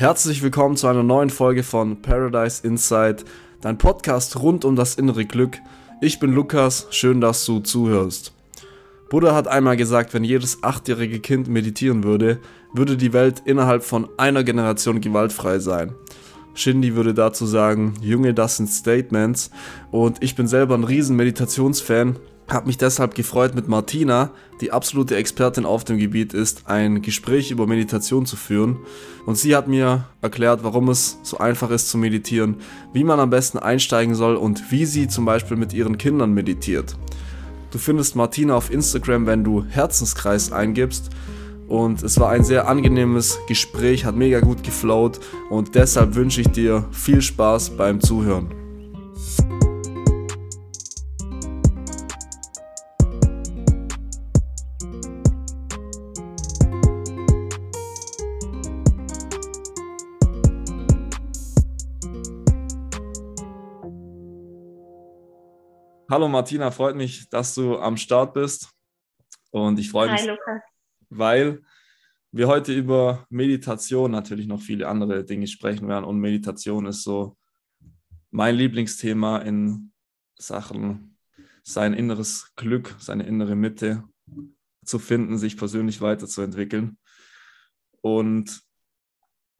Herzlich willkommen zu einer neuen Folge von Paradise Insight, dein Podcast rund um das innere Glück. Ich bin Lukas, schön, dass du zuhörst. Buddha hat einmal gesagt, wenn jedes achtjährige Kind meditieren würde, würde die Welt innerhalb von einer Generation gewaltfrei sein. Shindy würde dazu sagen, Junge, das sind Statements. Und ich bin selber ein riesen Meditationsfan habe mich deshalb gefreut, mit Martina, die absolute Expertin auf dem Gebiet ist, ein Gespräch über Meditation zu führen. Und sie hat mir erklärt, warum es so einfach ist zu meditieren, wie man am besten einsteigen soll und wie sie zum Beispiel mit ihren Kindern meditiert. Du findest Martina auf Instagram, wenn du Herzenskreis eingibst. Und es war ein sehr angenehmes Gespräch, hat mega gut geflowt und deshalb wünsche ich dir viel Spaß beim Zuhören. Hallo Martina, freut mich, dass du am Start bist. Und ich freue mich, Lukas. weil wir heute über Meditation, natürlich noch viele andere Dinge sprechen werden. Und Meditation ist so mein Lieblingsthema in Sachen sein inneres Glück, seine innere Mitte zu finden, sich persönlich weiterzuentwickeln. Und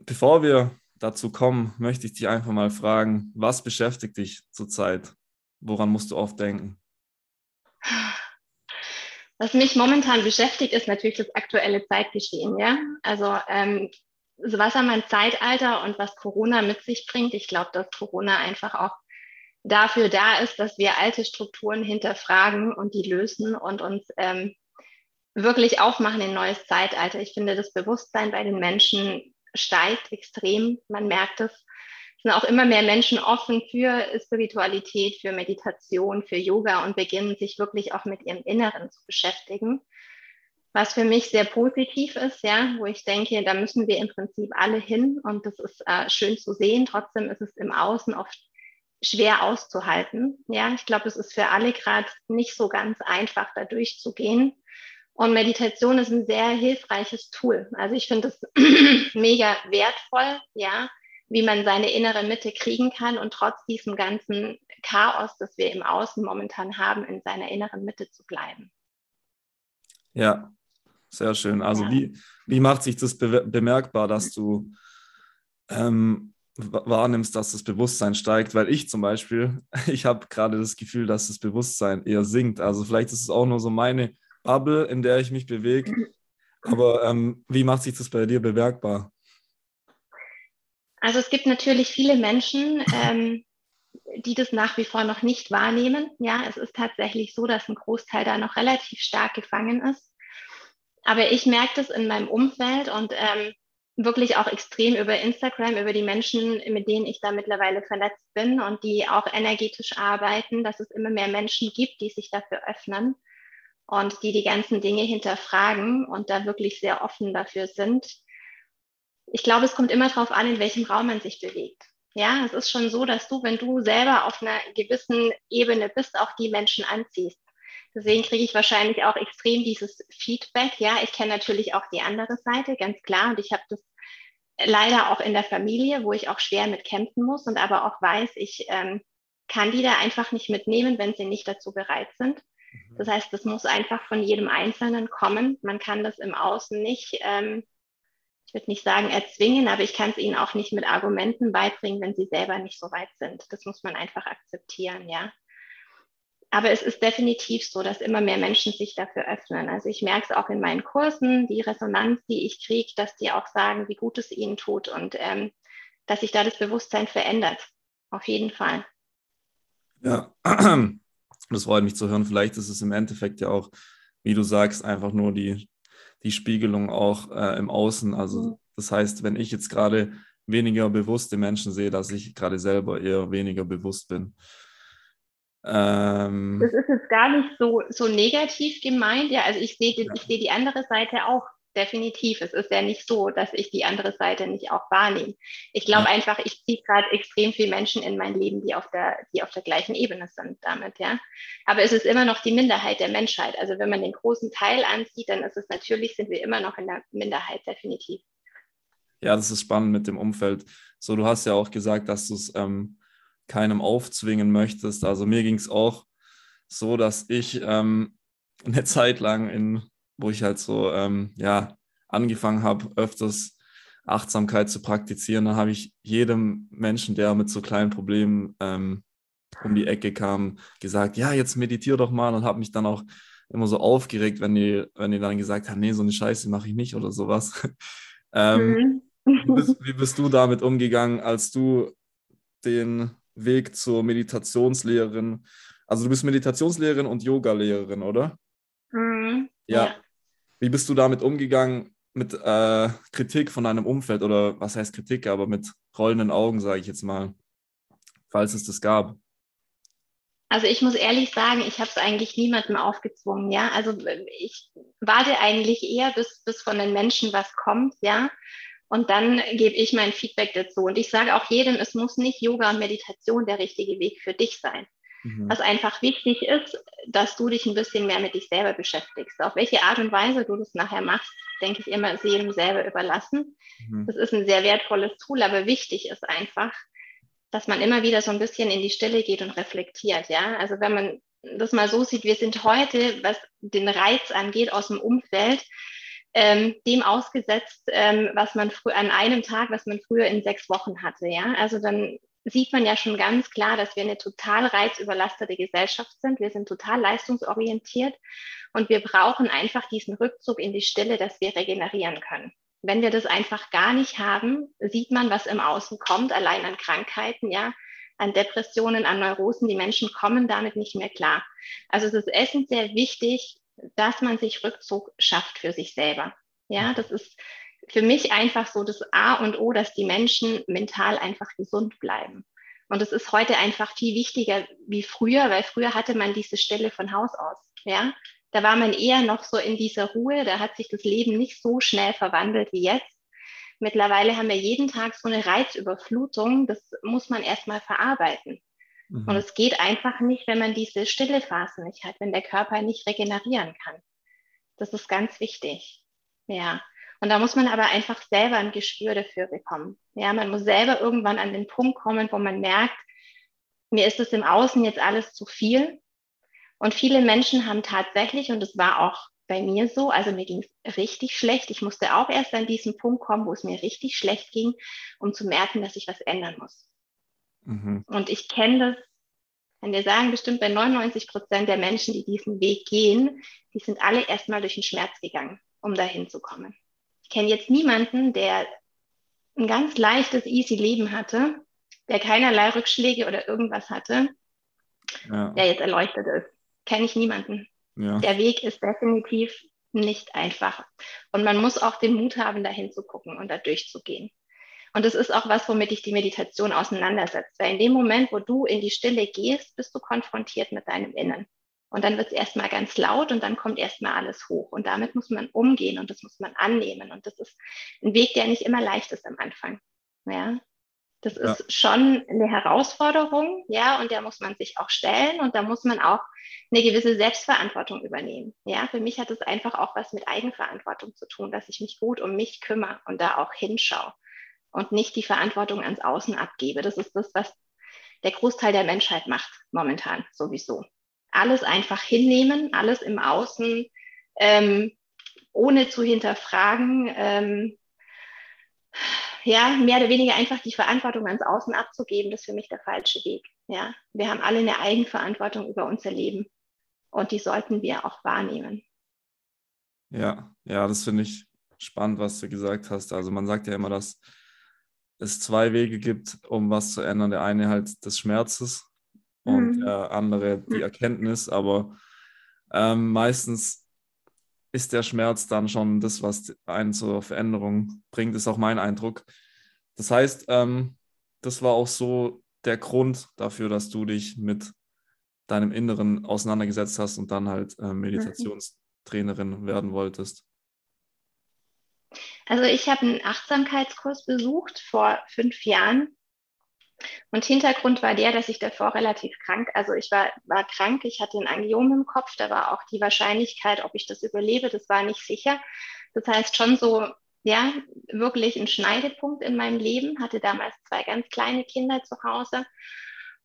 bevor wir dazu kommen, möchte ich dich einfach mal fragen, was beschäftigt dich zurzeit? Woran musst du oft denken? Was mich momentan beschäftigt, ist natürlich das aktuelle Zeitgeschehen. Ja? Also ähm, was an mein Zeitalter und was Corona mit sich bringt. Ich glaube, dass Corona einfach auch dafür da ist, dass wir alte Strukturen hinterfragen und die lösen und uns ähm, wirklich aufmachen in neues Zeitalter. Ich finde, das Bewusstsein bei den Menschen steigt extrem. Man merkt es sind auch immer mehr Menschen offen für Spiritualität, für Meditation, für Yoga und beginnen sich wirklich auch mit ihrem Inneren zu beschäftigen. Was für mich sehr positiv ist, ja, wo ich denke, da müssen wir im Prinzip alle hin und das ist äh, schön zu sehen. Trotzdem ist es im Außen oft schwer auszuhalten. Ja, ich glaube, es ist für alle gerade nicht so ganz einfach, da durchzugehen. Und Meditation ist ein sehr hilfreiches Tool. Also ich finde es mega wertvoll, ja, wie man seine innere Mitte kriegen kann und trotz diesem ganzen Chaos, das wir im Außen momentan haben, in seiner inneren Mitte zu bleiben. Ja, sehr schön. Also ja. wie, wie macht sich das be bemerkbar, dass du ähm, wahrnimmst, dass das Bewusstsein steigt? Weil ich zum Beispiel, ich habe gerade das Gefühl, dass das Bewusstsein eher sinkt. Also vielleicht ist es auch nur so meine Bubble, in der ich mich bewege. Aber ähm, wie macht sich das bei dir bemerkbar? Also es gibt natürlich viele Menschen, ähm, die das nach wie vor noch nicht wahrnehmen. Ja, es ist tatsächlich so, dass ein Großteil da noch relativ stark gefangen ist. Aber ich merke das in meinem Umfeld und ähm, wirklich auch extrem über Instagram, über die Menschen, mit denen ich da mittlerweile vernetzt bin und die auch energetisch arbeiten, dass es immer mehr Menschen gibt, die sich dafür öffnen und die die ganzen Dinge hinterfragen und da wirklich sehr offen dafür sind ich glaube, es kommt immer darauf an, in welchem Raum man sich bewegt. Ja, es ist schon so, dass du, wenn du selber auf einer gewissen Ebene bist, auch die Menschen anziehst. Deswegen kriege ich wahrscheinlich auch extrem dieses Feedback. Ja, ich kenne natürlich auch die andere Seite, ganz klar. Und ich habe das leider auch in der Familie, wo ich auch schwer mit kämpfen muss und aber auch weiß, ich ähm, kann die da einfach nicht mitnehmen, wenn sie nicht dazu bereit sind. Mhm. Das heißt, das muss einfach von jedem Einzelnen kommen. Man kann das im Außen nicht ähm, ich würde nicht sagen erzwingen, aber ich kann es ihnen auch nicht mit Argumenten beibringen, wenn sie selber nicht so weit sind. Das muss man einfach akzeptieren, ja. Aber es ist definitiv so, dass immer mehr Menschen sich dafür öffnen. Also ich merke es auch in meinen Kursen, die Resonanz, die ich kriege, dass die auch sagen, wie gut es ihnen tut und ähm, dass sich da das Bewusstsein verändert. Auf jeden Fall. Ja, das freut mich zu hören. Vielleicht ist es im Endeffekt ja auch, wie du sagst, einfach nur die, die Spiegelung auch äh, im Außen. Also mhm. das heißt, wenn ich jetzt gerade weniger bewusste Menschen sehe, dass ich gerade selber eher weniger bewusst bin. Ähm, das ist jetzt gar nicht so, so negativ gemeint. Ja, also ich sehe ja. ich sehe die andere Seite auch definitiv. Es ist ja nicht so, dass ich die andere Seite nicht auch wahrnehme. Ich glaube ja. einfach, ich ziehe gerade extrem viele Menschen in mein Leben, die auf der, die auf der gleichen Ebene sind damit, ja. Aber es ist immer noch die Minderheit der Menschheit. Also wenn man den großen Teil ansieht, dann ist es natürlich, sind wir immer noch in der Minderheit, definitiv. Ja, das ist spannend mit dem Umfeld. So, du hast ja auch gesagt, dass du es ähm, keinem aufzwingen möchtest. Also mir ging es auch so, dass ich ähm, eine Zeit lang in, wo ich halt so, ähm, ja, angefangen habe, öfters Achtsamkeit zu praktizieren, dann habe ich jedem Menschen, der mit so kleinen Problemen ähm, um die Ecke kam, gesagt, ja, jetzt meditiere doch mal und habe mich dann auch immer so aufgeregt, wenn die, wenn die dann gesagt haben, nee, so eine Scheiße mache ich nicht oder sowas. ähm, mhm. wie, bist, wie bist du damit umgegangen, als du den Weg zur Meditationslehrerin, also du bist Meditationslehrerin und Yogalehrerin, oder? Mhm. Ja. ja. Wie bist du damit umgegangen mit äh, Kritik von deinem Umfeld oder was heißt Kritik, aber mit rollenden Augen, sage ich jetzt mal, falls es das gab? Also ich muss ehrlich sagen, ich habe es eigentlich niemandem aufgezwungen, ja. Also ich warte eigentlich eher, bis, bis von den Menschen was kommt, ja. Und dann gebe ich mein Feedback dazu. Und ich sage auch jedem, es muss nicht Yoga und Meditation der richtige Weg für dich sein. Mhm. Was einfach wichtig ist, dass du dich ein bisschen mehr mit dich selber beschäftigst. Auf welche Art und Weise du das nachher machst, denke ich immer, ist jedem selber überlassen. Mhm. Das ist ein sehr wertvolles Tool, aber wichtig ist einfach, dass man immer wieder so ein bisschen in die Stille geht und reflektiert. Ja, also wenn man das mal so sieht, wir sind heute, was den Reiz angeht aus dem Umfeld, ähm, dem ausgesetzt, ähm, was man früher an einem Tag, was man früher in sechs Wochen hatte. Ja, also dann sieht man ja schon ganz klar, dass wir eine total reizüberlastete Gesellschaft sind. Wir sind total leistungsorientiert und wir brauchen einfach diesen Rückzug in die Stille, dass wir regenerieren können. Wenn wir das einfach gar nicht haben, sieht man, was im Außen kommt, allein an Krankheiten, ja, an Depressionen, an Neurosen. Die Menschen kommen damit nicht mehr klar. Also es ist essentiell wichtig, dass man sich Rückzug schafft für sich selber. Ja, das ist für mich einfach so das A und O, dass die Menschen mental einfach gesund bleiben. Und es ist heute einfach viel wichtiger wie früher, weil früher hatte man diese Stelle von Haus aus. Ja, da war man eher noch so in dieser Ruhe, da hat sich das Leben nicht so schnell verwandelt wie jetzt. Mittlerweile haben wir jeden Tag so eine Reizüberflutung, das muss man erstmal verarbeiten. Mhm. Und es geht einfach nicht, wenn man diese stille Phase nicht hat, wenn der Körper nicht regenerieren kann. Das ist ganz wichtig. Ja. Und da muss man aber einfach selber ein Gespür dafür bekommen. Ja, man muss selber irgendwann an den Punkt kommen, wo man merkt, mir ist es im Außen jetzt alles zu viel. Und viele Menschen haben tatsächlich, und es war auch bei mir so, also mir ging es richtig schlecht. Ich musste auch erst an diesen Punkt kommen, wo es mir richtig schlecht ging, um zu merken, dass ich was ändern muss. Mhm. Und ich kenne das, wenn wir sagen, bestimmt bei 99 Prozent der Menschen, die diesen Weg gehen, die sind alle erstmal durch den Schmerz gegangen, um dahin zu kommen. Ich kenne jetzt niemanden, der ein ganz leichtes, easy Leben hatte, der keinerlei Rückschläge oder irgendwas hatte, ja. der jetzt erleuchtet ist. Kenne ich niemanden. Ja. Der Weg ist definitiv nicht einfach. Und man muss auch den Mut haben, dahin zu gucken und da durchzugehen. Und das ist auch was, womit dich die Meditation auseinandersetzt. Weil in dem Moment, wo du in die Stille gehst, bist du konfrontiert mit deinem Innen. Und dann wird es erstmal ganz laut und dann kommt erstmal alles hoch. Und damit muss man umgehen und das muss man annehmen. Und das ist ein Weg, der nicht immer leicht ist am Anfang. Ja. Das ja. ist schon eine Herausforderung, ja, und der muss man sich auch stellen und da muss man auch eine gewisse Selbstverantwortung übernehmen. Ja, für mich hat es einfach auch was mit Eigenverantwortung zu tun, dass ich mich gut um mich kümmere und da auch hinschaue und nicht die Verantwortung ans Außen abgebe. Das ist das, was der Großteil der Menschheit macht momentan sowieso alles einfach hinnehmen, alles im Außen, ähm, ohne zu hinterfragen, ähm, ja, mehr oder weniger einfach die Verantwortung ans Außen abzugeben, das ist für mich der falsche Weg. Ja, wir haben alle eine Eigenverantwortung über unser Leben und die sollten wir auch wahrnehmen. Ja, ja, das finde ich spannend, was du gesagt hast. Also man sagt ja immer, dass es zwei Wege gibt, um was zu ändern. Der eine halt des Schmerzes und mhm. der andere die Erkenntnis. Aber ähm, meistens ist der Schmerz dann schon das, was einen zur Veränderung bringt, ist auch mein Eindruck. Das heißt, ähm, das war auch so der Grund dafür, dass du dich mit deinem Inneren auseinandergesetzt hast und dann halt äh, Meditationstrainerin werden wolltest. Also ich habe einen Achtsamkeitskurs besucht vor fünf Jahren und Hintergrund war der, dass ich davor relativ krank, also ich war, war krank, ich hatte ein Angiom im Kopf, da war auch die Wahrscheinlichkeit, ob ich das überlebe, das war nicht sicher. Das heißt schon so ja, wirklich ein Schneidepunkt in meinem Leben, hatte damals zwei ganz kleine Kinder zu Hause.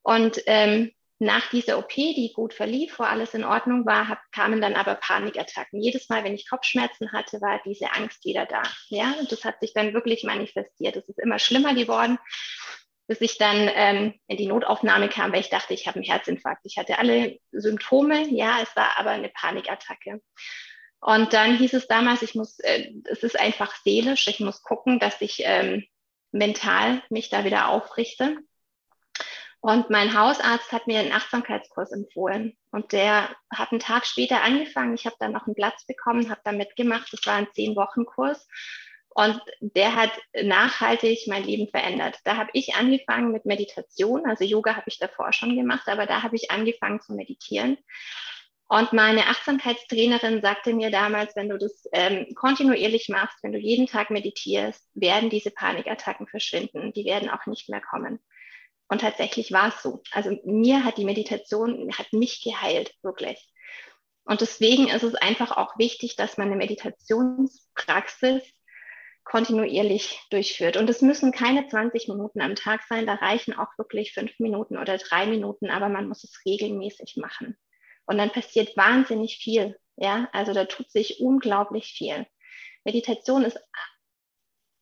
Und ähm, nach dieser OP, die gut verlief, wo alles in Ordnung war, hab, kamen dann aber Panikattacken. Jedes Mal, wenn ich Kopfschmerzen hatte, war diese Angst wieder da. Ja, und das hat sich dann wirklich manifestiert. Es ist immer schlimmer geworden, bis ich dann ähm, in die Notaufnahme kam, weil ich dachte, ich habe einen Herzinfarkt. Ich hatte alle Symptome, ja, es war aber eine Panikattacke. Und dann hieß es damals, ich muss, äh, es ist einfach seelisch, ich muss gucken, dass ich ähm, mental mich da wieder aufrichte. Und mein Hausarzt hat mir einen Achtsamkeitskurs empfohlen. Und der hat einen Tag später angefangen. Ich habe dann noch einen Platz bekommen, habe da mitgemacht. Das war ein Zehn-Wochen-Kurs. Und der hat nachhaltig mein Leben verändert. Da habe ich angefangen mit Meditation. Also Yoga habe ich davor schon gemacht, aber da habe ich angefangen zu meditieren. Und meine Achtsamkeitstrainerin sagte mir damals, wenn du das ähm, kontinuierlich machst, wenn du jeden Tag meditierst, werden diese Panikattacken verschwinden. Die werden auch nicht mehr kommen. Und tatsächlich war es so. Also mir hat die Meditation, hat mich geheilt, wirklich. Und deswegen ist es einfach auch wichtig, dass man eine Meditationspraxis kontinuierlich durchführt. Und es müssen keine 20 Minuten am Tag sein, da reichen auch wirklich fünf Minuten oder drei Minuten, aber man muss es regelmäßig machen. Und dann passiert wahnsinnig viel. Ja, also da tut sich unglaublich viel. Meditation ist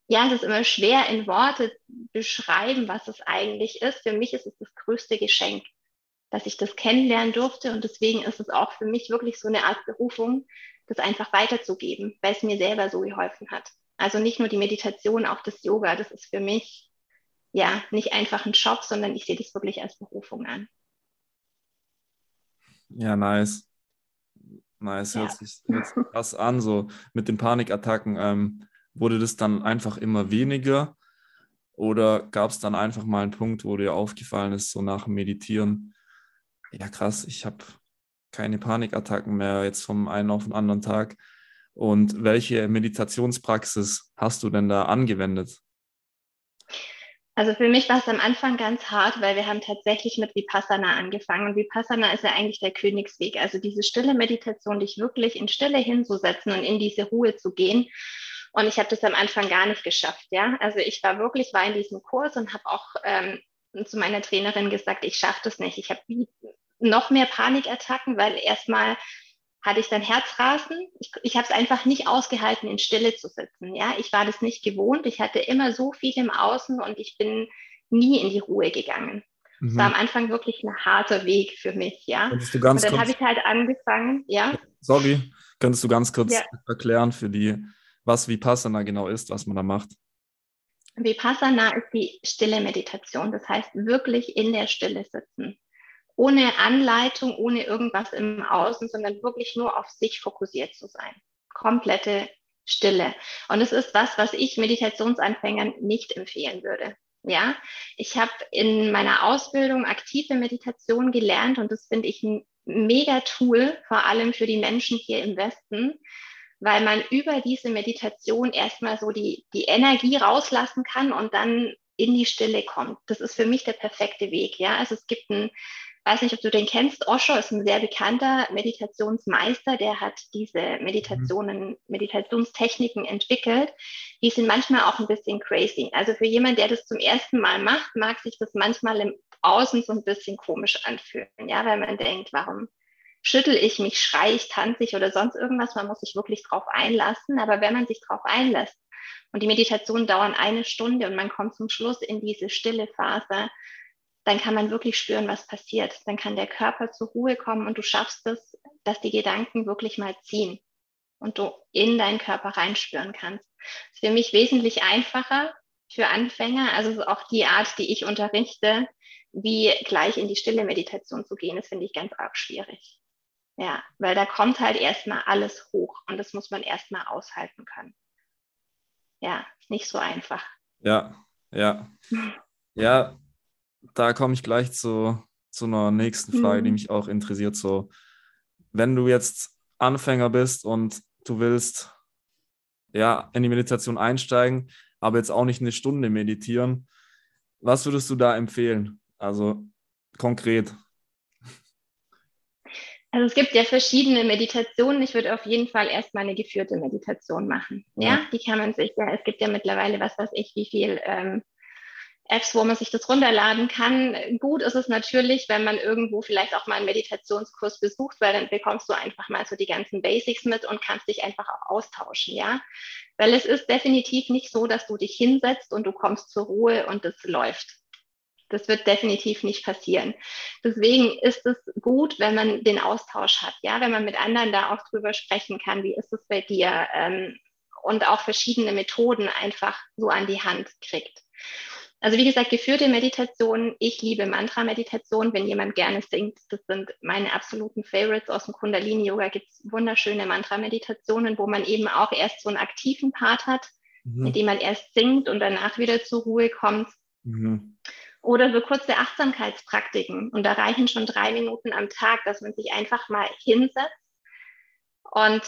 ja, es ist immer schwer in Worte beschreiben, was es eigentlich ist. Für mich ist es das größte Geschenk, dass ich das kennenlernen durfte. Und deswegen ist es auch für mich wirklich so eine Art Berufung, das einfach weiterzugeben, weil es mir selber so geholfen hat. Also nicht nur die Meditation, auch das Yoga, das ist für mich ja nicht einfach ein Job, sondern ich sehe das wirklich als Berufung an. Ja, nice. Nice, ja. hört sich krass an, so mit den Panikattacken. Ähm, Wurde das dann einfach immer weniger? Oder gab es dann einfach mal einen Punkt, wo dir aufgefallen ist, so nach dem Meditieren, ja krass, ich habe keine Panikattacken mehr jetzt vom einen auf den anderen Tag. Und welche Meditationspraxis hast du denn da angewendet? Also für mich war es am Anfang ganz hart, weil wir haben tatsächlich mit Vipassana angefangen. Und Vipassana ist ja eigentlich der Königsweg. Also diese stille Meditation, dich wirklich in Stille hinzusetzen und in diese Ruhe zu gehen. Und ich habe das am Anfang gar nicht geschafft, ja. Also ich war wirklich, war in diesem Kurs und habe auch ähm, zu meiner Trainerin gesagt, ich schaffe das nicht. Ich habe noch mehr Panikattacken, weil erstmal hatte ich dann Herzrasen. Ich, ich habe es einfach nicht ausgehalten, in Stille zu sitzen. Ja, ich war das nicht gewohnt. Ich hatte immer so viel im Außen und ich bin nie in die Ruhe gegangen. Mhm. Es war am Anfang wirklich ein harter Weg für mich. Ja, und dann habe ich halt angefangen. Ja. Sorry, könntest du ganz kurz ja. erklären für die was Vipassana genau ist, was man da macht? Vipassana ist die stille Meditation. Das heißt, wirklich in der Stille sitzen. Ohne Anleitung, ohne irgendwas im Außen, sondern wirklich nur auf sich fokussiert zu sein. Komplette Stille. Und es ist was, was ich Meditationsanfängern nicht empfehlen würde. Ja, ich habe in meiner Ausbildung aktive Meditation gelernt und das finde ich ein mega Tool, vor allem für die Menschen hier im Westen, weil man über diese Meditation erstmal so die, die Energie rauslassen kann und dann in die Stille kommt. Das ist für mich der perfekte Weg. Ja, also es gibt einen, weiß nicht, ob du den kennst. Osho ist ein sehr bekannter Meditationsmeister, der hat diese Meditationen. Meditationstechniken entwickelt. Die sind manchmal auch ein bisschen crazy. Also für jemanden, der das zum ersten Mal macht, mag sich das manchmal im Außen so ein bisschen komisch anfühlen. Ja, weil man denkt, warum schüttel ich mich, schreie ich, tanze ich oder sonst irgendwas. Man muss sich wirklich drauf einlassen. Aber wenn man sich drauf einlässt und die Meditationen dauern eine Stunde und man kommt zum Schluss in diese stille Phase, dann kann man wirklich spüren, was passiert. Dann kann der Körper zur Ruhe kommen und du schaffst es, dass die Gedanken wirklich mal ziehen und du in deinen Körper reinspüren kannst. Das ist für mich wesentlich einfacher für Anfänger. Also auch die Art, die ich unterrichte, wie gleich in die stille Meditation zu gehen. Das finde ich ganz arg schwierig. Ja, weil da kommt halt erstmal alles hoch und das muss man erstmal aushalten können. Ja, nicht so einfach. Ja, ja. Ja, da komme ich gleich zu, zu einer nächsten Frage, mhm. die mich auch interessiert. So, wenn du jetzt Anfänger bist und du willst ja in die Meditation einsteigen, aber jetzt auch nicht eine Stunde meditieren, was würdest du da empfehlen? Also konkret. Also es gibt ja verschiedene Meditationen. Ich würde auf jeden Fall erstmal eine geführte Meditation machen. Ja, ja. die kann man sich ja, es gibt ja mittlerweile was weiß ich, wie viel ähm, Apps, wo man sich das runterladen kann. Gut ist es natürlich, wenn man irgendwo vielleicht auch mal einen Meditationskurs besucht, weil dann bekommst du einfach mal so die ganzen Basics mit und kannst dich einfach auch austauschen, ja. Weil es ist definitiv nicht so, dass du dich hinsetzt und du kommst zur Ruhe und es läuft. Das wird definitiv nicht passieren. Deswegen ist es gut, wenn man den Austausch hat, ja, wenn man mit anderen da auch drüber sprechen kann, wie ist es bei dir ähm, und auch verschiedene Methoden einfach so an die Hand kriegt. Also wie gesagt, geführte Meditation. Ich liebe Mantra-Meditation, wenn jemand gerne singt. Das sind meine absoluten Favorites aus dem Kundalini-Yoga. Gibt es wunderschöne Mantra-Meditationen, wo man eben auch erst so einen aktiven Part hat, mhm. mit dem man erst singt und danach wieder zur Ruhe kommt. Mhm. Oder so kurze Achtsamkeitspraktiken. Und da reichen schon drei Minuten am Tag, dass man sich einfach mal hinsetzt und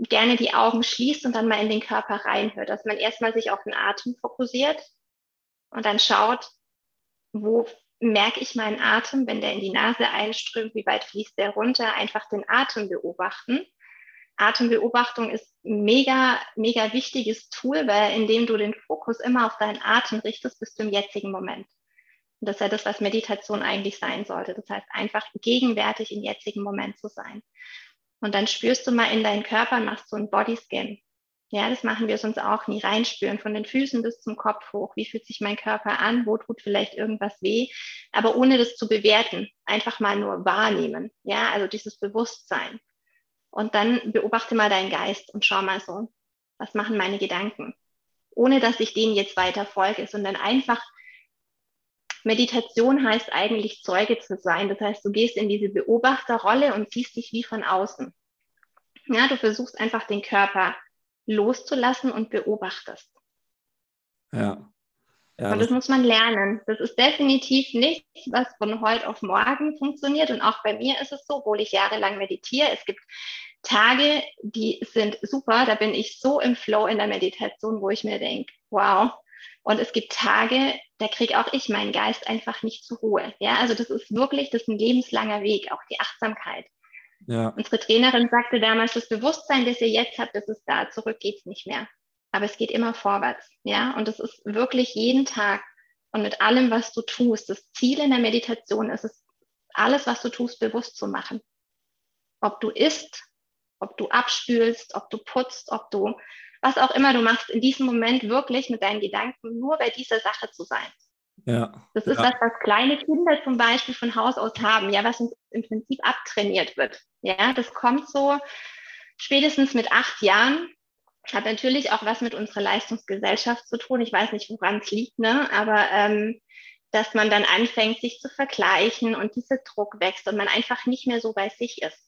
gerne die Augen schließt und dann mal in den Körper reinhört. Dass man erstmal sich auf den Atem fokussiert und dann schaut, wo merke ich meinen Atem, wenn der in die Nase einströmt, wie weit fließt der runter, einfach den Atem beobachten. Atembeobachtung ist mega, mega wichtiges Tool, weil indem du den Fokus immer auf deinen Atem richtest, bist du im jetzigen Moment. Und das ist ja das, was Meditation eigentlich sein sollte. Das heißt, einfach gegenwärtig im jetzigen Moment zu sein. Und dann spürst du mal in deinen Körper machst so einen Bodyscan. Ja, das machen wir sonst auch nie reinspüren, von den Füßen bis zum Kopf hoch. Wie fühlt sich mein Körper an? Wo tut vielleicht irgendwas weh? Aber ohne das zu bewerten, einfach mal nur wahrnehmen. Ja, also dieses Bewusstsein. Und dann beobachte mal deinen Geist und schau mal so, was machen meine Gedanken? Ohne dass ich denen jetzt weiter folge, sondern einfach Meditation heißt eigentlich Zeuge zu sein. Das heißt, du gehst in diese Beobachterrolle und siehst dich wie von außen. Ja, du versuchst einfach den Körper loszulassen und beobachtest. Ja. ja und das, das muss man lernen. Das ist definitiv nichts, was von heute auf morgen funktioniert. Und auch bei mir ist es so, obwohl ich jahrelang meditiere. Es gibt Tage, die sind super. Da bin ich so im Flow in der Meditation, wo ich mir denke, wow, und es gibt Tage, da kriege auch ich meinen Geist einfach nicht zur Ruhe. Ja, also das ist wirklich, das ist ein lebenslanger Weg, auch die Achtsamkeit. Ja. Unsere Trainerin sagte damals, das Bewusstsein, das ihr jetzt habt, das ist da, zurück geht's nicht mehr. Aber es geht immer vorwärts. Ja, und das ist wirklich jeden Tag und mit allem, was du tust. Das Ziel in der Meditation ist es, alles, was du tust, bewusst zu machen. Ob du isst, ob du abspülst, ob du putzt, ob du was auch immer du machst, in diesem Moment wirklich mit deinen Gedanken nur bei dieser Sache zu sein. Ja. Das ist ja. was, was kleine Kinder zum Beispiel von Haus aus haben, ja, was uns im Prinzip abtrainiert wird. Ja, das kommt so spätestens mit acht Jahren. Hat natürlich auch was mit unserer Leistungsgesellschaft zu tun. Ich weiß nicht, woran es liegt, ne? aber ähm, dass man dann anfängt, sich zu vergleichen und dieser Druck wächst und man einfach nicht mehr so bei sich ist.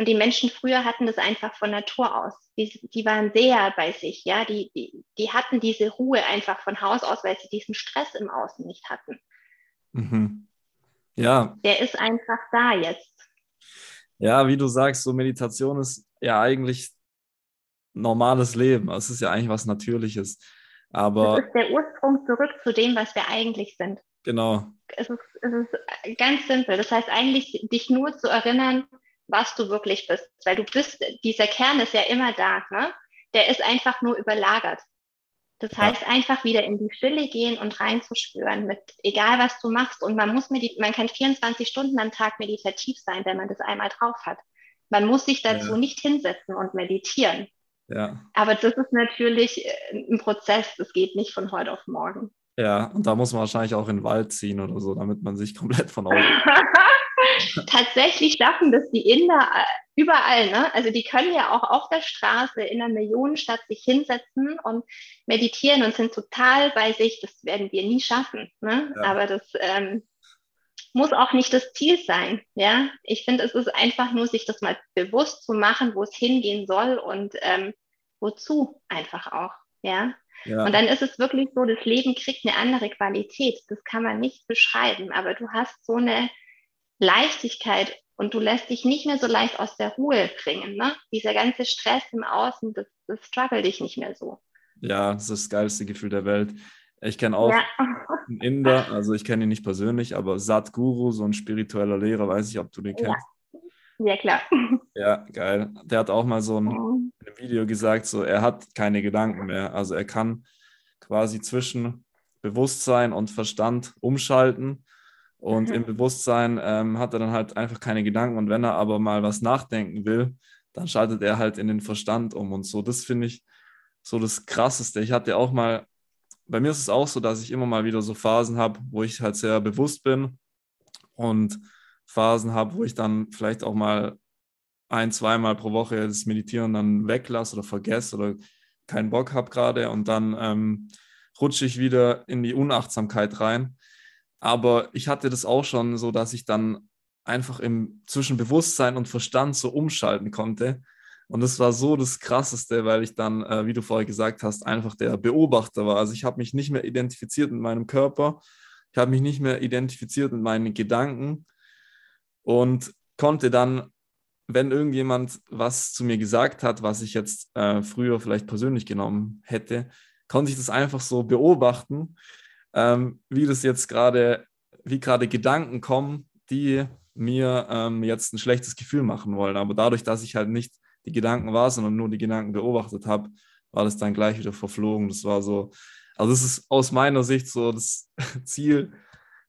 Und die Menschen früher hatten das einfach von Natur aus. Die, die waren sehr bei sich, ja. Die, die, die hatten diese Ruhe einfach von Haus aus, weil sie diesen Stress im Außen nicht hatten. Mhm. Ja. Der ist einfach da jetzt. Ja, wie du sagst, so Meditation ist ja eigentlich normales Leben. Es ist ja eigentlich was Natürliches. Aber das ist der Ursprung zurück zu dem, was wir eigentlich sind. Genau. Es ist, es ist ganz simpel. Das heißt eigentlich, dich nur zu erinnern, was du wirklich bist. Weil du bist, dieser Kern ist ja immer da, ne? Der ist einfach nur überlagert. Das heißt, einfach wieder in die Stille gehen und reinzuspüren, mit egal was du machst. Und man muss medit man kann 24 Stunden am Tag meditativ sein, wenn man das einmal drauf hat. Man muss sich dazu ja. nicht hinsetzen und meditieren. Ja. Aber das ist natürlich äh, ein Prozess, das geht nicht von heute auf morgen. Ja, und da muss man wahrscheinlich auch in den Wald ziehen oder so, damit man sich komplett von außen tatsächlich schaffen das die Inder äh, überall. Ne? Also die können ja auch auf der Straße in einer Millionenstadt sich hinsetzen und meditieren und sind total bei sich. Das werden wir nie schaffen. Ne? Ja. Aber das ähm, muss auch nicht das Ziel sein. Ja, ich finde, es ist einfach nur, sich das mal bewusst zu machen, wo es hingehen soll und ähm, wozu einfach auch. Ja. ja. Und dann ist es wirklich so, das Leben kriegt eine andere Qualität. Das kann man nicht beschreiben, aber du hast so eine Leichtigkeit und du lässt dich nicht mehr so leicht aus der Ruhe bringen. Ne? Dieser ganze Stress im Außen, das, das struggle dich nicht mehr so. Ja, das ist das geilste Gefühl der Welt. Ich kenne auch ja. einen Inder, also ich kenne ihn nicht persönlich, aber Sadhguru, so ein spiritueller Lehrer, weiß ich, ob du den kennst. Ja, klar. Ja, geil. Der hat auch mal so ein, Mhm. in einem Video gesagt, so er hat keine Gedanken mehr. Also er kann quasi zwischen Bewusstsein und Verstand umschalten. Und Mhm. im Bewusstsein ähm, hat er dann halt einfach keine Gedanken. Und wenn er aber mal was nachdenken will, dann schaltet er halt in den Verstand um und so. Das finde ich so das Krasseste. Ich hatte auch mal, bei mir ist es auch so, dass ich immer mal wieder so Phasen habe, wo ich halt sehr bewusst bin und Phasen habe, wo ich dann vielleicht auch mal ein, zweimal pro Woche das Meditieren dann weglasse oder vergesse oder keinen Bock habe gerade und dann ähm, rutsche ich wieder in die Unachtsamkeit rein. Aber ich hatte das auch schon so, dass ich dann einfach im zwischen Bewusstsein und Verstand so umschalten konnte. Und das war so das Krasseste, weil ich dann, äh, wie du vorher gesagt hast, einfach der Beobachter war. Also ich habe mich nicht mehr identifiziert mit meinem Körper, ich habe mich nicht mehr identifiziert mit meinen Gedanken und konnte dann, wenn irgendjemand was zu mir gesagt hat, was ich jetzt äh, früher vielleicht persönlich genommen hätte, konnte ich das einfach so beobachten, ähm, wie das jetzt gerade, wie gerade Gedanken kommen, die mir ähm, jetzt ein schlechtes Gefühl machen wollen. Aber dadurch, dass ich halt nicht die Gedanken war, sondern nur die Gedanken beobachtet habe, war das dann gleich wieder verflogen. Das war so, also das ist aus meiner Sicht so das Ziel,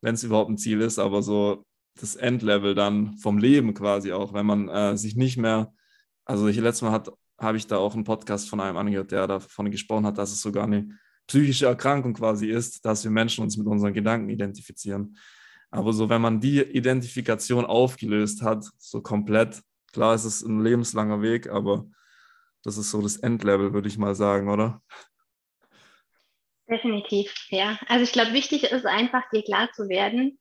wenn es überhaupt ein Ziel ist, aber so das Endlevel dann vom Leben quasi auch, wenn man äh, sich nicht mehr, also ich letztes Mal habe ich da auch einen Podcast von einem angehört, der davon gesprochen hat, dass es sogar eine psychische Erkrankung quasi ist, dass wir Menschen uns mit unseren Gedanken identifizieren. Aber so, wenn man die Identifikation aufgelöst hat, so komplett, klar ist es ein lebenslanger Weg, aber das ist so das Endlevel, würde ich mal sagen, oder? Definitiv, ja. Also ich glaube, wichtig ist einfach, dir klar zu werden,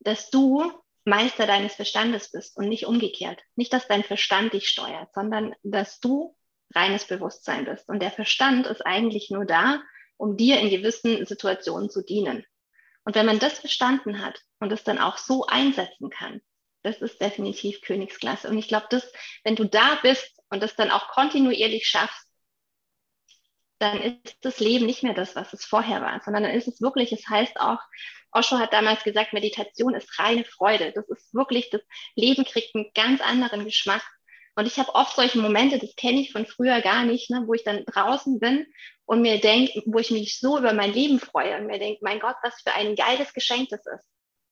dass du Meister deines Verstandes bist und nicht umgekehrt. Nicht, dass dein Verstand dich steuert, sondern dass du reines Bewusstsein bist. Und der Verstand ist eigentlich nur da, um dir in gewissen Situationen zu dienen. Und wenn man das verstanden hat und es dann auch so einsetzen kann, das ist definitiv Königsklasse. Und ich glaube, dass, wenn du da bist und das dann auch kontinuierlich schaffst, dann ist das Leben nicht mehr das, was es vorher war, sondern dann ist es wirklich, es heißt auch, Osho hat damals gesagt, Meditation ist reine Freude. Das ist wirklich, das Leben kriegt einen ganz anderen Geschmack. Und ich habe oft solche Momente, das kenne ich von früher gar nicht, ne, wo ich dann draußen bin und mir denke, wo ich mich so über mein Leben freue und mir denke, mein Gott, was für ein geiles Geschenk das ist.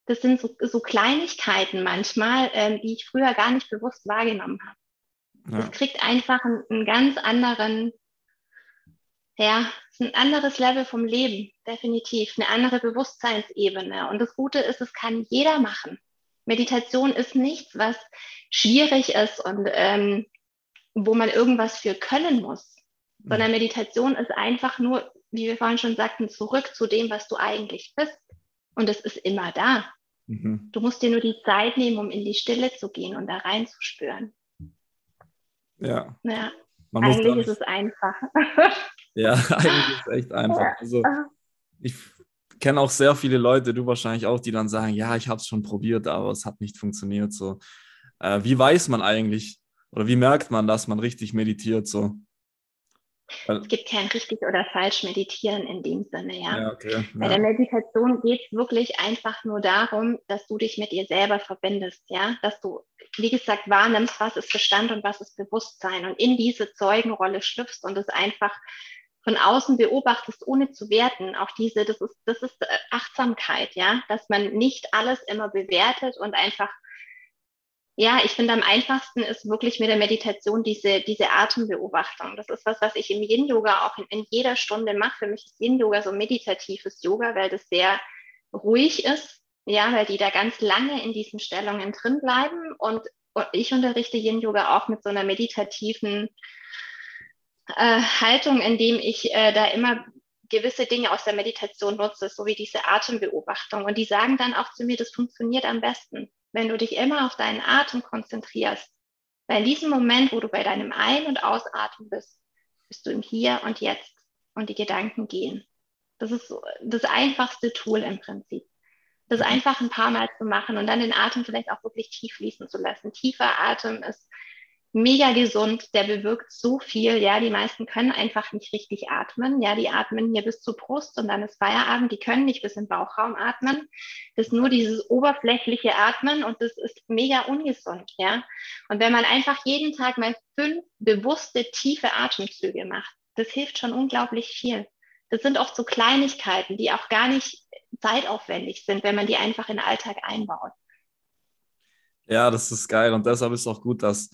Das sind so, so Kleinigkeiten manchmal, ähm, die ich früher gar nicht bewusst wahrgenommen habe. Ja. Das kriegt einfach einen, einen ganz anderen, ja, ein anderes Level vom Leben, definitiv, eine andere Bewusstseinsebene. Und das Gute ist, es kann jeder machen. Meditation ist nichts, was schwierig ist und ähm, wo man irgendwas für können muss, sondern Meditation ist einfach nur, wie wir vorhin schon sagten, zurück zu dem, was du eigentlich bist. Und es ist immer da. Mhm. Du musst dir nur die Zeit nehmen, um in die Stille zu gehen und da reinzuspüren. Ja. ja. eigentlich ist es einfach. Ja, eigentlich ist es echt einfach. Also, ich kenne auch sehr viele Leute, du wahrscheinlich auch, die dann sagen, ja, ich habe es schon probiert, aber es hat nicht funktioniert. So, äh, wie weiß man eigentlich oder wie merkt man, dass man richtig meditiert? So, es gibt kein richtig oder falsch meditieren in dem Sinne, ja. ja, okay, ja. Bei der Meditation geht es wirklich einfach nur darum, dass du dich mit dir selber verbindest, ja, dass du, wie gesagt, wahrnimmst, was ist Verstand und was ist Bewusstsein und in diese Zeugenrolle schlüpfst und es einfach von außen beobachtest, ohne zu werten. Auch diese, das ist, das ist Achtsamkeit, ja, dass man nicht alles immer bewertet und einfach ja, ich finde am einfachsten ist wirklich mit der Meditation diese, diese Atembeobachtung. Das ist was, was ich im Yin-Yoga auch in, in jeder Stunde mache. Für mich ist Yin-Yoga so meditatives Yoga, weil das sehr ruhig ist. Ja, weil die da ganz lange in diesen Stellungen drin bleiben. Und, und ich unterrichte Yin-Yoga auch mit so einer meditativen äh, Haltung, indem ich äh, da immer gewisse Dinge aus der Meditation nutze, so wie diese Atembeobachtung. Und die sagen dann auch zu mir, das funktioniert am besten wenn du dich immer auf deinen Atem konzentrierst, weil in diesem Moment, wo du bei deinem Ein- und Ausatmen bist, bist du im Hier und Jetzt und die Gedanken gehen. Das ist das einfachste Tool im Prinzip. Das einfach ein paar Mal zu machen und dann den Atem vielleicht auch wirklich tief fließen zu lassen. Tiefer Atem ist mega gesund, der bewirkt so viel. Ja, die meisten können einfach nicht richtig atmen. Ja, die atmen hier bis zur Brust und dann ist Feierabend. Die können nicht bis in den Bauchraum atmen. Das ist nur dieses oberflächliche Atmen und das ist mega ungesund. Ja, und wenn man einfach jeden Tag mal fünf bewusste, tiefe Atemzüge macht, das hilft schon unglaublich viel. Das sind oft so Kleinigkeiten, die auch gar nicht zeitaufwendig sind, wenn man die einfach in den Alltag einbaut. Ja, das ist geil und deshalb ist es auch gut, dass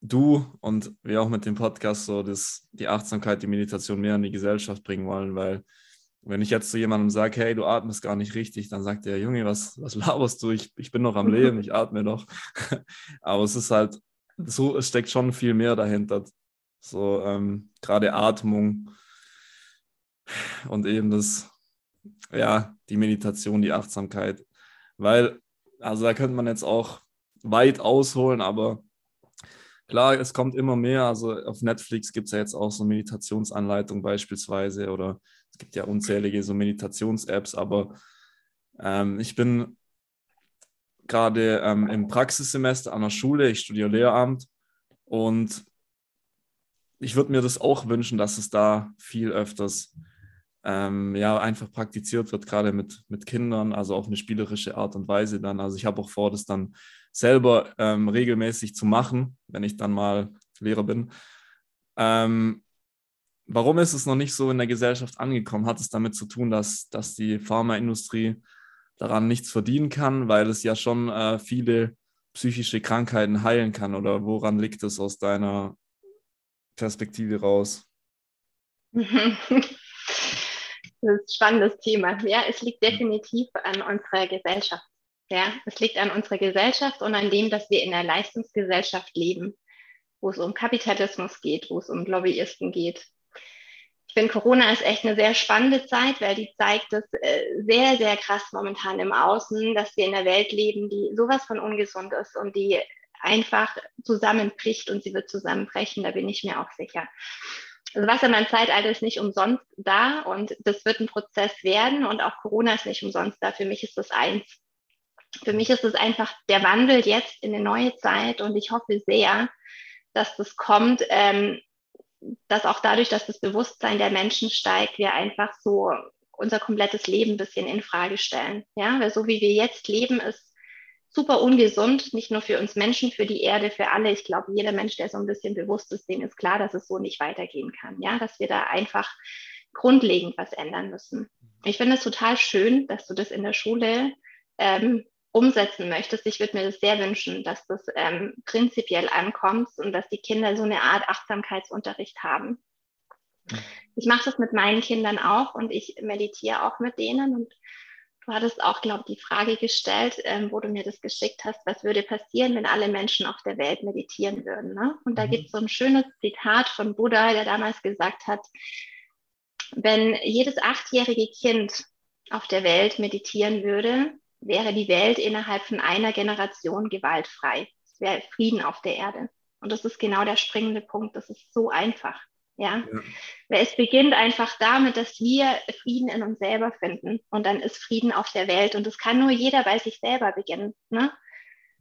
du und wir auch mit dem Podcast so das, die Achtsamkeit, die Meditation mehr in die Gesellschaft bringen wollen, weil wenn ich jetzt zu jemandem sage, hey, du atmest gar nicht richtig, dann sagt der Junge, was, was laberst du? Ich, ich bin noch am Leben, ich atme noch. Aber es ist halt so, es steckt schon viel mehr dahinter. So ähm, gerade Atmung und eben das, ja, die Meditation, die Achtsamkeit. Weil, also da könnte man jetzt auch weit ausholen, aber Klar, es kommt immer mehr. Also auf Netflix gibt es ja jetzt auch so Meditationsanleitungen beispielsweise oder es gibt ja unzählige so Meditations-Apps, aber ähm, ich bin gerade ähm, im Praxissemester an der Schule, ich studiere Lehramt und ich würde mir das auch wünschen, dass es da viel öfters ähm, ja, einfach praktiziert wird, gerade mit, mit Kindern, also auf eine spielerische Art und Weise dann. Also ich habe auch vor, das dann selber ähm, regelmäßig zu machen, wenn ich dann mal Lehrer bin. Ähm, warum ist es noch nicht so in der Gesellschaft angekommen? Hat es damit zu tun, dass, dass die Pharmaindustrie daran nichts verdienen kann, weil es ja schon äh, viele psychische Krankheiten heilen kann? Oder woran liegt es aus deiner Perspektive raus? Das ist ein spannendes Thema. Ja, es liegt definitiv an unserer Gesellschaft. Ja, es liegt an unserer Gesellschaft und an dem, dass wir in einer Leistungsgesellschaft leben, wo es um Kapitalismus geht, wo es um Lobbyisten geht. Ich finde, Corona ist echt eine sehr spannende Zeit, weil die zeigt es äh, sehr, sehr krass momentan im Außen, dass wir in einer Welt leben, die sowas von ungesund ist und die einfach zusammenbricht und sie wird zusammenbrechen, da bin ich mir auch sicher. Das Wassermann-Zeitalter ist nicht umsonst da und das wird ein Prozess werden und auch Corona ist nicht umsonst da. Für mich ist das eins. Für mich ist es einfach der Wandel jetzt in eine neue Zeit und ich hoffe sehr, dass das kommt, ähm, dass auch dadurch, dass das Bewusstsein der Menschen steigt, wir einfach so unser komplettes Leben ein bisschen in Frage stellen. Ja, weil so wie wir jetzt leben, ist super ungesund, nicht nur für uns Menschen, für die Erde, für alle. Ich glaube, jeder Mensch, der so ein bisschen bewusst ist, dem ist klar, dass es so nicht weitergehen kann. Ja, dass wir da einfach grundlegend was ändern müssen. Ich finde es total schön, dass du das in der Schule ähm, umsetzen möchtest. Ich würde mir das sehr wünschen, dass das ähm, prinzipiell ankommt und dass die Kinder so eine Art Achtsamkeitsunterricht haben. Ich mache das mit meinen Kindern auch und ich meditiere auch mit denen und Du hattest auch, glaube ich, die Frage gestellt, ähm, wo du mir das geschickt hast, was würde passieren, wenn alle Menschen auf der Welt meditieren würden. Ne? Und da mhm. gibt es so ein schönes Zitat von Buddha, der damals gesagt hat, wenn jedes achtjährige Kind auf der Welt meditieren würde, wäre die Welt innerhalb von einer Generation gewaltfrei. Es wäre Frieden auf der Erde. Und das ist genau der springende Punkt. Das ist so einfach. Ja? ja. Weil es beginnt einfach damit, dass wir Frieden in uns selber finden und dann ist Frieden auf der Welt und das kann nur jeder bei sich selber beginnen. Ne?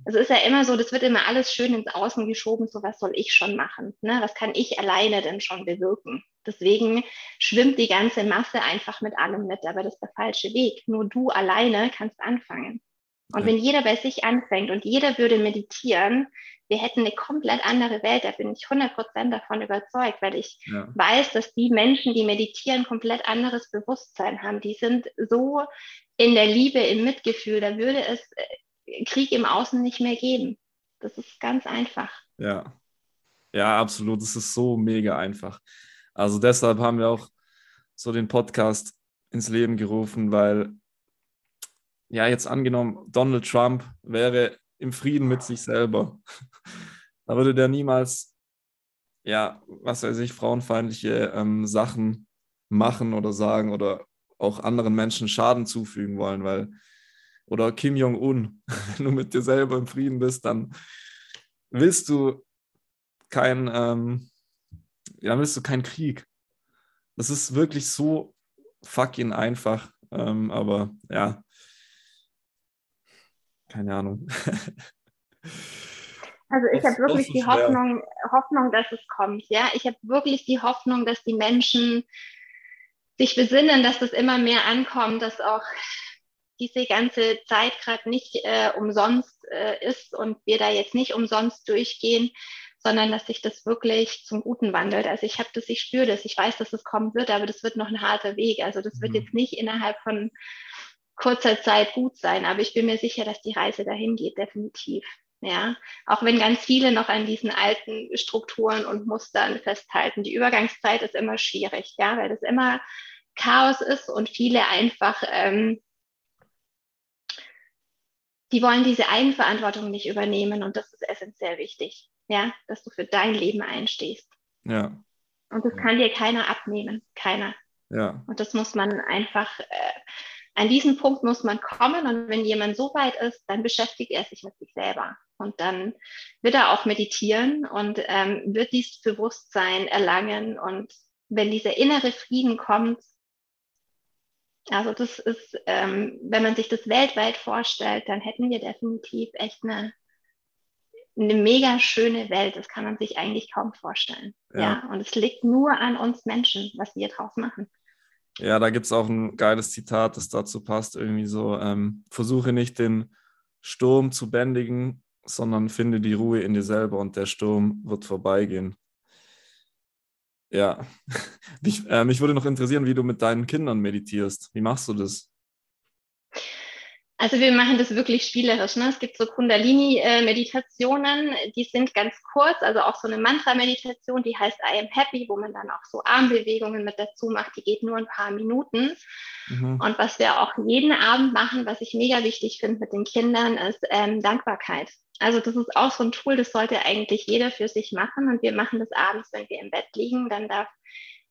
Also ist ja immer so, das wird immer alles schön ins Außen geschoben, so was soll ich schon machen? Ne? Was kann ich alleine denn schon bewirken? Deswegen schwimmt die ganze Masse einfach mit allem mit, aber das ist der falsche Weg. Nur du alleine kannst anfangen. Und ja. wenn jeder bei sich anfängt und jeder würde meditieren, wir hätten eine komplett andere Welt. Da bin ich 100% davon überzeugt, weil ich ja. weiß, dass die Menschen, die meditieren, komplett anderes Bewusstsein haben. Die sind so in der Liebe, im Mitgefühl. Da würde es äh, Krieg im Außen nicht mehr geben. Das ist ganz einfach. Ja, ja, absolut. Es ist so mega einfach. Also deshalb haben wir auch so den Podcast ins Leben gerufen, weil ja, jetzt angenommen, Donald Trump wäre im Frieden mit sich selber. da würde der niemals, ja, was weiß ich, frauenfeindliche ähm, Sachen machen oder sagen oder auch anderen Menschen Schaden zufügen wollen, weil, oder Kim Jong-un, wenn du mit dir selber im Frieden bist, dann willst du kein, ähm, ja, willst du keinen Krieg. Das ist wirklich so fucking einfach, ähm, aber ja, keine Ahnung. Also ich habe wirklich die Hoffnung, Hoffnung, dass es kommt. Ja, ich habe wirklich die Hoffnung, dass die Menschen sich besinnen, dass das immer mehr ankommt, dass auch diese ganze Zeit gerade nicht äh, umsonst äh, ist und wir da jetzt nicht umsonst durchgehen, sondern dass sich das wirklich zum Guten wandelt. Also ich habe das, ich spüre das, ich weiß, dass es kommen wird, aber das wird noch ein harter Weg. Also das mhm. wird jetzt nicht innerhalb von kurzer Zeit gut sein, aber ich bin mir sicher, dass die Reise dahin geht, definitiv. Ja, auch wenn ganz viele noch an diesen alten Strukturen und Mustern festhalten. Die Übergangszeit ist immer schwierig, ja, weil das immer Chaos ist und viele einfach, ähm, die wollen diese Eigenverantwortung nicht übernehmen und das ist essentiell wichtig, ja, dass du für dein Leben einstehst. Ja. Und das kann dir keiner abnehmen, keiner. Ja. Und das muss man einfach äh, an diesen Punkt muss man kommen und wenn jemand so weit ist, dann beschäftigt er sich mit sich selber und dann wird er auch meditieren und ähm, wird dieses Bewusstsein erlangen und wenn dieser innere Frieden kommt, also das ist, ähm, wenn man sich das weltweit vorstellt, dann hätten wir definitiv echt eine, eine mega schöne Welt. Das kann man sich eigentlich kaum vorstellen. Ja. ja. Und es liegt nur an uns Menschen, was wir draus machen. Ja, da gibt es auch ein geiles Zitat, das dazu passt. Irgendwie so, ähm, versuche nicht den Sturm zu bändigen, sondern finde die Ruhe in dir selber und der Sturm wird vorbeigehen. Ja, mich, äh, mich würde noch interessieren, wie du mit deinen Kindern meditierst. Wie machst du das? Also wir machen das wirklich spielerisch. Ne? Es gibt so Kundalini-Meditationen, die sind ganz kurz, also auch so eine Mantra-Meditation, die heißt I am happy, wo man dann auch so Armbewegungen mit dazu macht, die geht nur ein paar Minuten. Mhm. Und was wir auch jeden Abend machen, was ich mega wichtig finde mit den Kindern, ist ähm, Dankbarkeit. Also das ist auch so ein Tool, das sollte eigentlich jeder für sich machen. Und wir machen das abends, wenn wir im Bett liegen, dann darf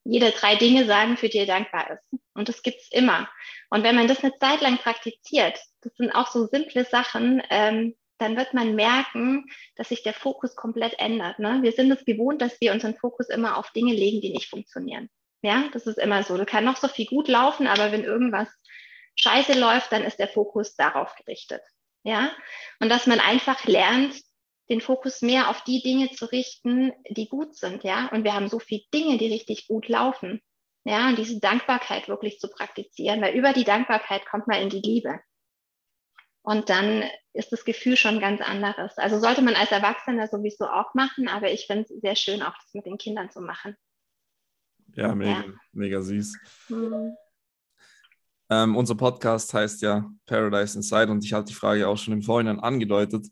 jeder drei Dinge sagen, für die er dankbar ist. Und das gibt's immer. Und wenn man das eine Zeit lang praktiziert, das sind auch so simple Sachen, ähm, dann wird man merken, dass sich der Fokus komplett ändert. Ne? Wir sind es gewohnt, dass wir unseren Fokus immer auf Dinge legen, die nicht funktionieren. Ja, das ist immer so. Du kann noch so viel gut laufen, aber wenn irgendwas scheiße läuft, dann ist der Fokus darauf gerichtet. Ja, und dass man einfach lernt, den Fokus mehr auf die Dinge zu richten, die gut sind, ja. Und wir haben so viele Dinge, die richtig gut laufen. Ja, und diese Dankbarkeit wirklich zu praktizieren, weil über die Dankbarkeit kommt man in die Liebe. Und dann ist das Gefühl schon ganz anderes. Also sollte man als Erwachsener sowieso auch machen, aber ich finde es sehr schön, auch das mit den Kindern zu machen. Ja, mega, ja. mega süß. Mhm. Ähm, unser Podcast heißt ja Paradise Inside und ich hatte die Frage auch schon im Vorhinein angedeutet.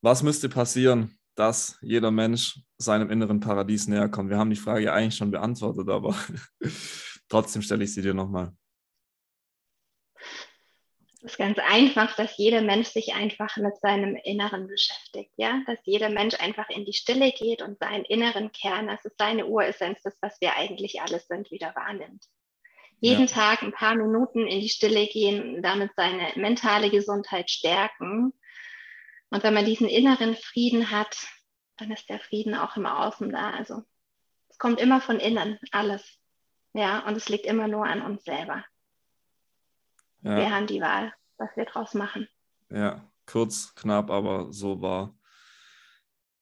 Was müsste passieren, dass jeder Mensch seinem inneren Paradies näher kommt? Wir haben die Frage eigentlich schon beantwortet, aber trotzdem stelle ich sie dir nochmal. Es ist ganz einfach, dass jeder Mensch sich einfach mit seinem Inneren beschäftigt, ja, dass jeder Mensch einfach in die Stille geht und seinen inneren Kern, das ist seine Uressenz, das, was wir eigentlich alles sind, wieder wahrnimmt. Jeden ja. Tag ein paar Minuten in die Stille gehen, damit seine mentale Gesundheit stärken und wenn man diesen inneren Frieden hat, dann ist der Frieden auch im Außen da. Also es kommt immer von innen, alles. Ja, und es liegt immer nur an uns selber. Ja. Wir haben die Wahl, was wir draus machen. Ja, kurz, knapp, aber so war.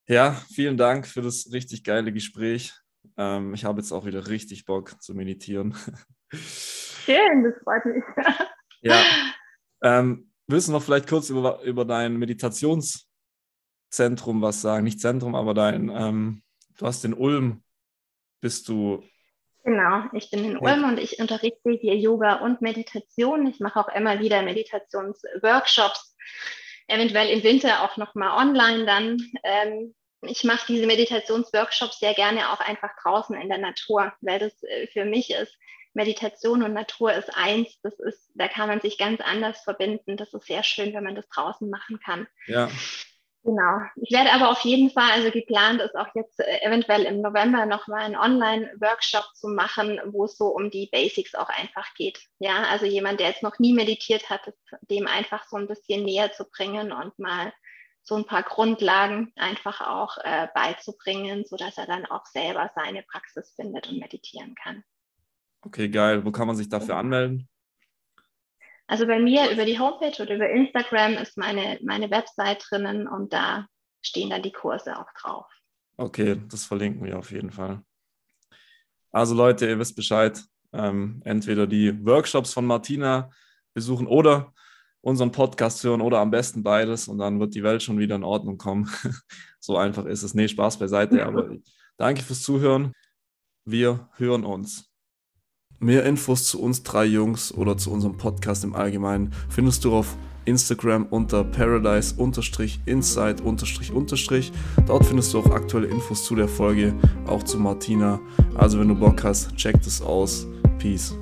Ja, vielen Dank für das richtig geile Gespräch. Ähm, ich habe jetzt auch wieder richtig Bock zu meditieren. Schön, das freut mich. ja. Ähm, willst du noch vielleicht kurz über, über dein Meditationszentrum was sagen? Nicht Zentrum, aber dein, ähm, du hast in Ulm, bist du. Genau, ich bin in Ulm und ich unterrichte hier Yoga und Meditation. Ich mache auch immer wieder Meditationsworkshops, eventuell im Winter auch nochmal online dann. Ähm, ich mache diese Meditationsworkshops sehr gerne auch einfach draußen in der Natur, weil das äh, für mich ist Meditation und Natur ist eins. Das ist, da kann man sich ganz anders verbinden. Das ist sehr schön, wenn man das draußen machen kann. Ja. Genau. Ich werde aber auf jeden Fall, also geplant ist auch jetzt äh, eventuell im November nochmal einen Online-Workshop zu machen, wo es so um die Basics auch einfach geht. Ja, also jemand, der jetzt noch nie meditiert hat, dem einfach so ein bisschen näher zu bringen und mal so ein paar Grundlagen einfach auch äh, beizubringen, sodass er dann auch selber seine Praxis findet und meditieren kann. Okay, geil. Wo kann man sich dafür anmelden? Also bei mir über die Homepage oder über Instagram ist meine, meine Website drinnen und da stehen dann die Kurse auch drauf. Okay, das verlinken wir auf jeden Fall. Also Leute, ihr wisst Bescheid. Ähm, entweder die Workshops von Martina besuchen oder unseren Podcast hören oder am besten beides und dann wird die Welt schon wieder in Ordnung kommen. so einfach ist es. Nee, Spaß beiseite, aber danke fürs Zuhören. Wir hören uns. Mehr Infos zu uns drei Jungs oder zu unserem Podcast im Allgemeinen findest du auf Instagram unter paradise-inside- Dort findest du auch aktuelle Infos zu der Folge, auch zu Martina. Also wenn du Bock hast, check das aus. Peace.